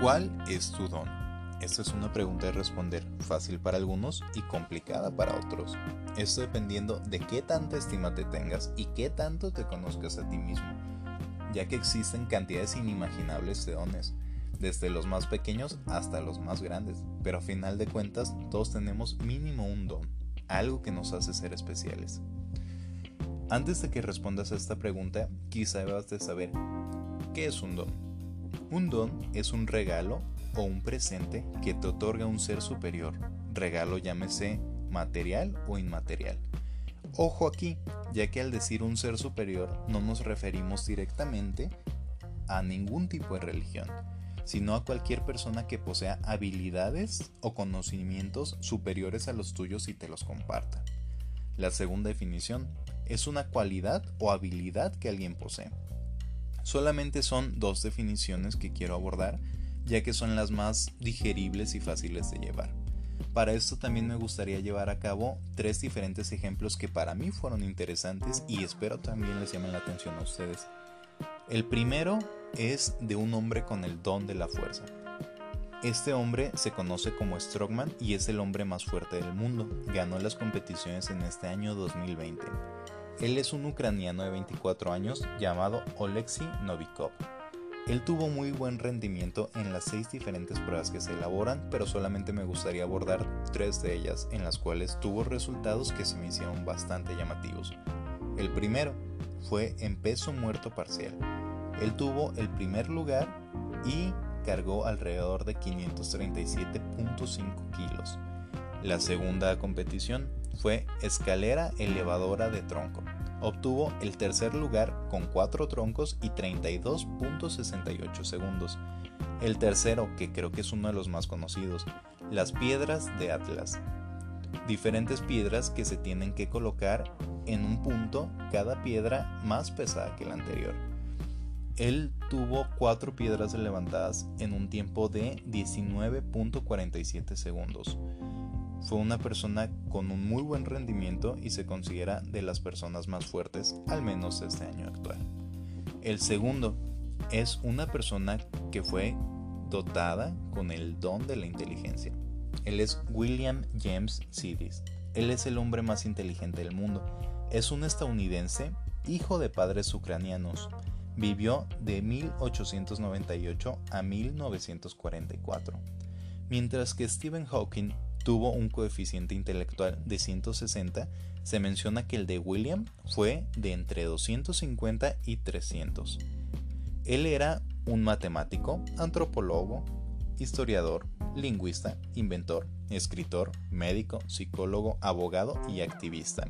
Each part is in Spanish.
¿Cuál es tu don? Esta es una pregunta de responder, fácil para algunos y complicada para otros. Esto dependiendo de qué tanta estima te tengas y qué tanto te conozcas a ti mismo, ya que existen cantidades inimaginables de dones, desde los más pequeños hasta los más grandes, pero a final de cuentas todos tenemos mínimo un don, algo que nos hace ser especiales. Antes de que respondas a esta pregunta, quizá debas de saber qué es un don. Un don es un regalo o un presente que te otorga un ser superior. Regalo llámese material o inmaterial. Ojo aquí, ya que al decir un ser superior no nos referimos directamente a ningún tipo de religión, sino a cualquier persona que posea habilidades o conocimientos superiores a los tuyos y te los comparta. La segunda definición es una cualidad o habilidad que alguien posee. Solamente son dos definiciones que quiero abordar, ya que son las más digeribles y fáciles de llevar. Para esto también me gustaría llevar a cabo tres diferentes ejemplos que para mí fueron interesantes y espero también les llamen la atención a ustedes. El primero es de un hombre con el don de la fuerza. Este hombre se conoce como Strongman y es el hombre más fuerte del mundo. Ganó las competiciones en este año 2020. Él es un ucraniano de 24 años llamado Oleksiy Novikov. Él tuvo muy buen rendimiento en las seis diferentes pruebas que se elaboran, pero solamente me gustaría abordar tres de ellas, en las cuales tuvo resultados que se me hicieron bastante llamativos. El primero fue en peso muerto parcial. Él tuvo el primer lugar y cargó alrededor de 537.5 kilos. La segunda competición fue escalera elevadora de tronco. Obtuvo el tercer lugar con 4 troncos y 32.68 segundos. El tercero, que creo que es uno de los más conocidos, las piedras de Atlas. Diferentes piedras que se tienen que colocar en un punto, cada piedra más pesada que la anterior. Él tuvo 4 piedras levantadas en un tiempo de 19.47 segundos. Fue una persona con un muy buen rendimiento y se considera de las personas más fuertes, al menos este año actual. El segundo es una persona que fue dotada con el don de la inteligencia. Él es William James Sidis. Él es el hombre más inteligente del mundo. Es un estadounidense, hijo de padres ucranianos. Vivió de 1898 a 1944. Mientras que Stephen Hawking tuvo un coeficiente intelectual de 160, se menciona que el de William fue de entre 250 y 300. Él era un matemático, antropólogo, historiador, lingüista, inventor, escritor, médico, psicólogo, abogado y activista.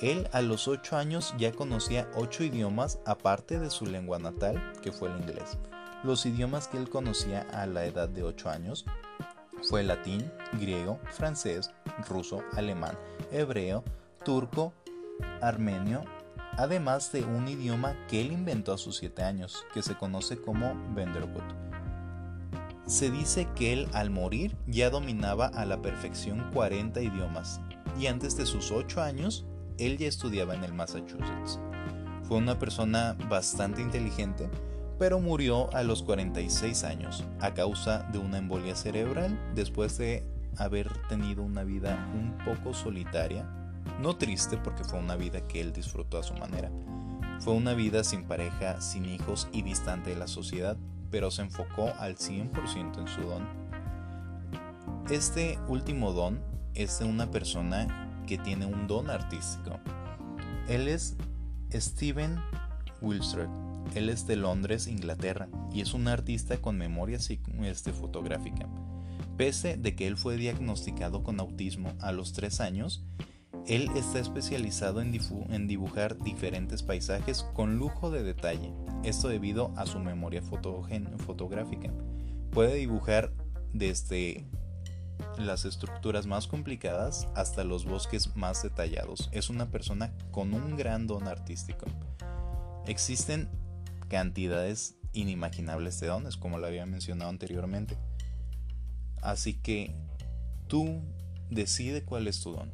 Él a los 8 años ya conocía 8 idiomas aparte de su lengua natal, que fue el inglés. Los idiomas que él conocía a la edad de 8 años fue latín, griego, francés, ruso, alemán, hebreo, turco, armenio, además de un idioma que él inventó a sus 7 años, que se conoce como Venderwood. Se dice que él al morir ya dominaba a la perfección 40 idiomas, y antes de sus 8 años, él ya estudiaba en el Massachusetts. Fue una persona bastante inteligente, pero murió a los 46 años a causa de una embolia cerebral después de haber tenido una vida un poco solitaria, no triste porque fue una vida que él disfrutó a su manera. Fue una vida sin pareja, sin hijos y distante de la sociedad, pero se enfocó al 100% en su don. Este último don es de una persona que tiene un don artístico. Él es Steven Wilstred él es de Londres, Inglaterra, y es un artista con memoria este, fotográfica. Pese de que él fue diagnosticado con autismo a los 3 años, él está especializado en, en, dibujar diferentes paisajes con lujo de detalle, esto debido a su memoria fotográfica. Puede dibujar desde las estructuras más complicadas hasta los bosques más detallados. Es una persona con un gran don artístico. Existen cantidades inimaginables de dones, como lo había mencionado anteriormente. Así que tú decide cuál es tu don.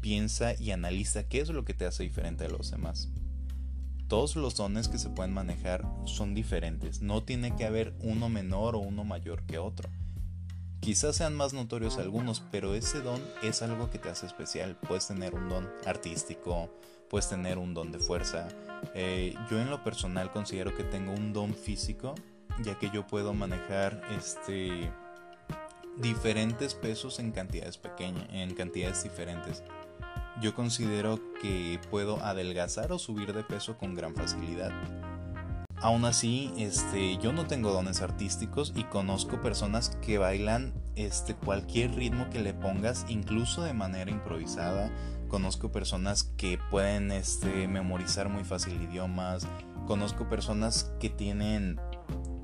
Piensa y analiza qué es lo que te hace diferente a los demás. todos los dones que se pueden manejar son diferentes. No tiene que haber uno menor o uno mayor que otro. Quizás sean más notorios algunos, pero ese don es algo que te hace especial. Puedes tener un don artístico, puedes tener un don de fuerza. Eh, yo en lo personal considero que tengo un don físico, ya que yo puedo manejar este diferentes pesos en cantidades pequeñas, en cantidades diferentes. Yo considero que puedo adelgazar o subir de peso con gran facilidad. Aún así, este, yo no tengo dones artísticos y conozco personas que bailan este, cualquier ritmo que le pongas, incluso de manera improvisada. Conozco personas que pueden este, memorizar muy fácil idiomas. Conozco personas que tienen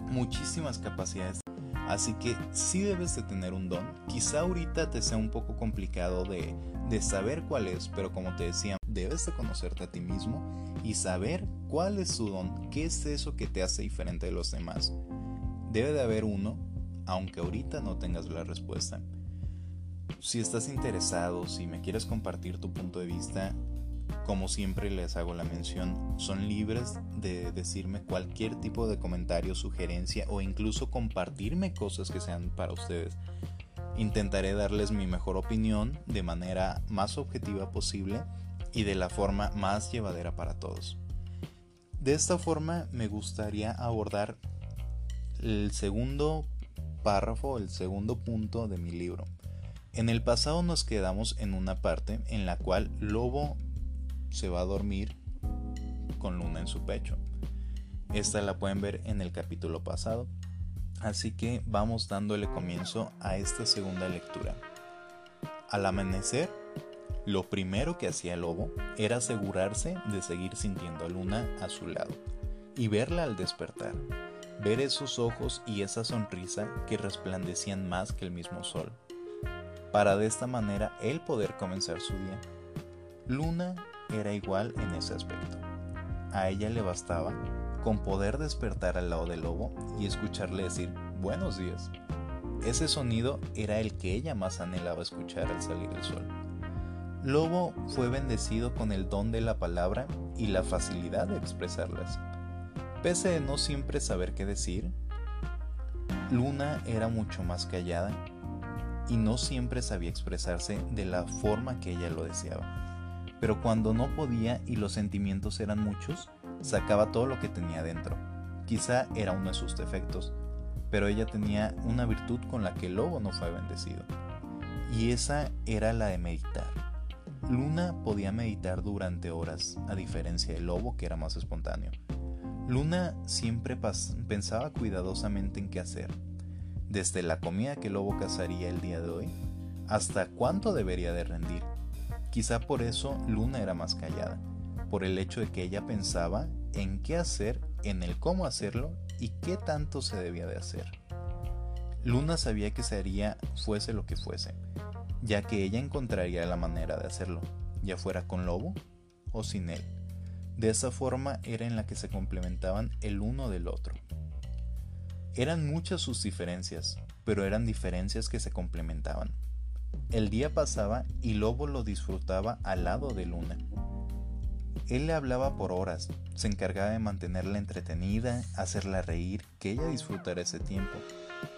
muchísimas capacidades Así que sí debes de tener un don. Quizá ahorita te sea un poco complicado de, saber cuál es, pero como te decía, debes de conocerte a ti mismo y saber cuál es tu don, qué es eso que te hace diferente de los demás. Debe de haber uno, aunque ahorita no tengas la respuesta. Si estás interesado, si me quieres compartir tu punto de vista, como siempre les hago la mención, son libres de decirme cualquier tipo de comentario, sugerencia o incluso compartirme cosas que sean para ustedes. Intentaré darles mi mejor opinión de manera más objetiva posible y de la forma más llevadera para todos. De esta forma me gustaría abordar el segundo párrafo, el segundo punto de mi libro. En el pasado nos quedamos en una parte en la cual Lobo se va a dormir con Luna en su pecho. Esta la pueden ver en el capítulo pasado. Así que vamos dándole comienzo a esta segunda lectura. Al amanecer, lo primero que hacía el lobo era asegurarse de seguir sintiendo a Luna a su lado y verla al despertar, ver esos ojos y esa sonrisa que resplandecían más que el mismo sol, para de esta manera él poder comenzar su día. Luna era igual en ese aspecto. A ella le bastaba con poder despertar al lado del lobo y escucharle decir buenos días. Ese sonido era el que ella más anhelaba escuchar al salir el sol. Lobo fue bendecido con el don de la palabra y la facilidad de expresarlas. Pese a no siempre saber qué decir, Luna era mucho más callada y no siempre sabía expresarse de la forma que ella lo deseaba pero cuando no podía y los sentimientos eran muchos, sacaba todo lo que tenía dentro. Quizá era uno de sus defectos, pero ella tenía una virtud con la que lobo no fue bendecido, y esa era la de meditar. Luna podía meditar durante horas, a diferencia del lobo que era más espontáneo. Luna siempre pensaba cuidadosamente en qué hacer, desde la comida que el lobo cazaría el día de hoy, hasta cuánto debería de rendir, Quizá por eso Luna era más callada, por el hecho de que ella pensaba en qué hacer, en el cómo hacerlo y qué tanto se debía de hacer. Luna sabía que se haría fuese lo que fuese, ya que ella encontraría la manera de hacerlo, ya fuera con Lobo o sin él. De esa forma era en la que se complementaban el uno del otro. Eran muchas sus diferencias, pero eran diferencias que se complementaban. El día pasaba y Lobo lo disfrutaba al lado de Luna. Él le hablaba por horas, se encargaba de mantenerla entretenida, hacerla reír, que ella disfrutara ese tiempo,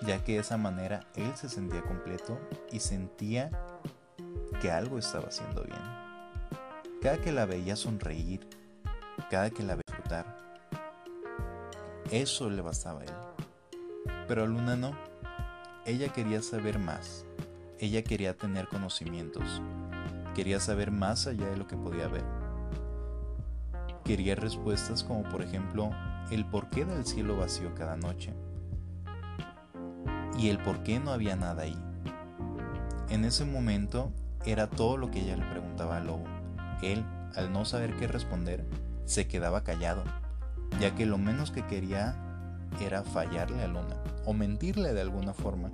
ya que de esa manera él se sentía completo y sentía que algo estaba haciendo bien. Cada que la veía sonreír, cada que la veía disfrutar, eso le bastaba a él. Pero a Luna no, ella quería saber más, ella quería tener conocimientos, quería saber más allá de lo que podía ver. Quería respuestas como por ejemplo el por qué del cielo vacío cada noche y el por qué no había nada ahí. En ese momento era todo lo que ella le preguntaba al lobo. Él, al no saber qué responder, se quedaba callado, ya que lo menos que quería era fallarle a Luna o mentirle de alguna forma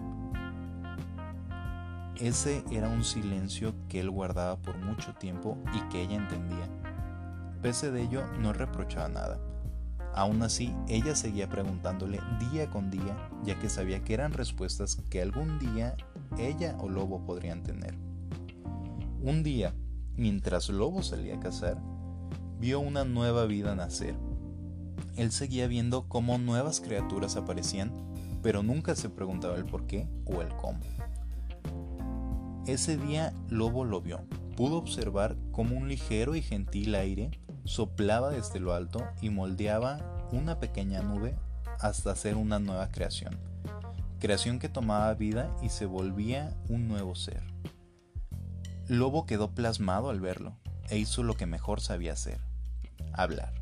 ese era un silencio que él guardaba por mucho tiempo y que ella entendía. Pese de ello, no reprochaba nada. Aún así, ella seguía preguntándole día con día, ya que sabía que eran respuestas que algún día ella o Lobo podrían tener. Un día, mientras Lobo salía a cazar, vio una nueva vida nacer. Él seguía viendo cómo nuevas criaturas aparecían, pero nunca se preguntaba el por qué o el cómo. Ese día Lobo lo vio. Pudo observar cómo un ligero y gentil aire soplaba desde lo alto y moldeaba una pequeña nube hasta hacer una nueva creación. Creación que tomaba vida y se volvía un nuevo ser. Lobo quedó plasmado al verlo e hizo lo que mejor sabía hacer, hablar.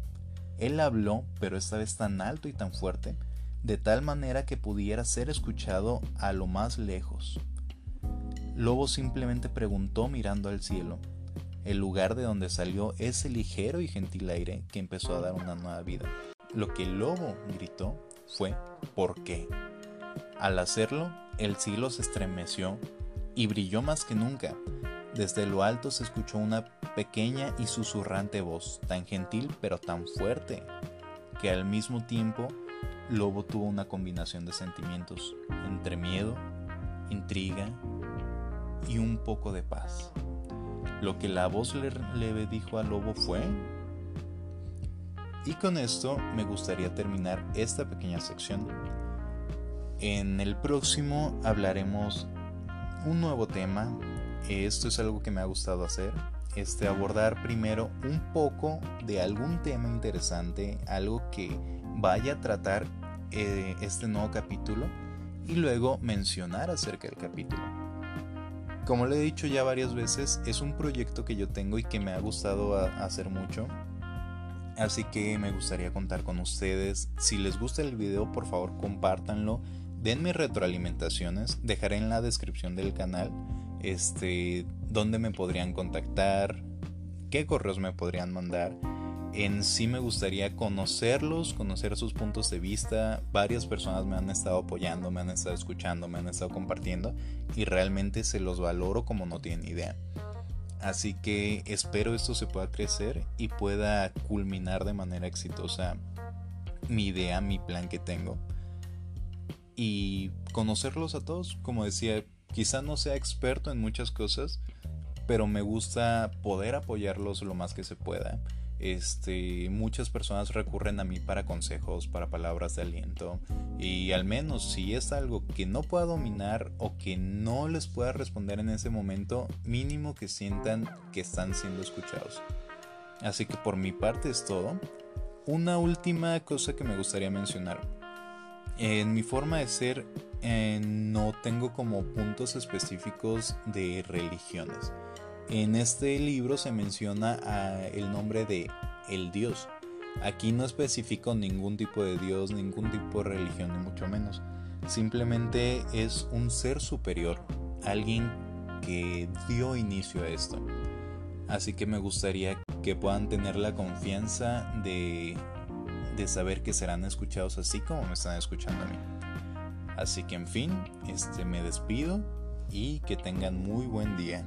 Él habló, pero esta vez tan alto y tan fuerte, de tal manera que pudiera ser escuchado a lo más lejos. Lobo simplemente preguntó mirando al cielo, el lugar de donde salió ese ligero y gentil aire que empezó a dar una nueva vida. Lo que el lobo gritó fue ¿por qué? Al hacerlo, el cielo se estremeció y brilló más que nunca. Desde lo alto se escuchó una pequeña y susurrante voz, tan gentil pero tan fuerte, que al mismo tiempo Lobo tuvo una combinación de sentimientos, entre miedo, intriga y un poco de paz. Lo que la voz le, dijo a Lobo fue... Y con esto me gustaría terminar esta pequeña sección. En el próximo hablaremos un nuevo tema. Esto es algo que me ha gustado hacer. Este, abordar primero un poco de algún tema interesante, algo que vaya a tratar eh, este nuevo capítulo y luego mencionar acerca del capítulo. Como le he dicho ya varias veces, es un proyecto que yo tengo y que me ha gustado hacer mucho. Así que me gustaría contar con ustedes. Si les gusta el video, por favor compártanlo. Denme retroalimentaciones. Dejaré en la descripción del canal este, dónde me podrían contactar, qué correos me podrían mandar en sí me gustaría conocerlos, conocer sus puntos de vista. Varias personas me han estado apoyando, me han estado escuchando, me han estado compartiendo y realmente se los valoro como no tienen idea. Así que espero esto se pueda crecer y pueda culminar de manera exitosa mi idea, mi plan que tengo. Y conocerlos a todos, como decía, quizá no sea experto en muchas cosas, pero me gusta poder apoyarlos lo más que se pueda este, muchas personas recurren a mí para consejos, para palabras de aliento y al menos si es algo que no pueda dominar o que no les pueda responder en ese momento, mínimo que sientan que están siendo escuchados. Así que por mi parte es todo. Una última cosa que me gustaría mencionar. En mi forma de ser eh, no tengo como puntos específicos de religiones. En este libro se menciona ah, el nombre de el Dios. Aquí no especifico ningún tipo de Dios, ningún tipo de religión, ni mucho menos. Simplemente es un ser superior, alguien que dio inicio a esto. Así que me gustaría que puedan tener la confianza de, de saber que serán escuchados así como me están escuchando a mí. Así que en fin, este me despido y que tengan muy buen día.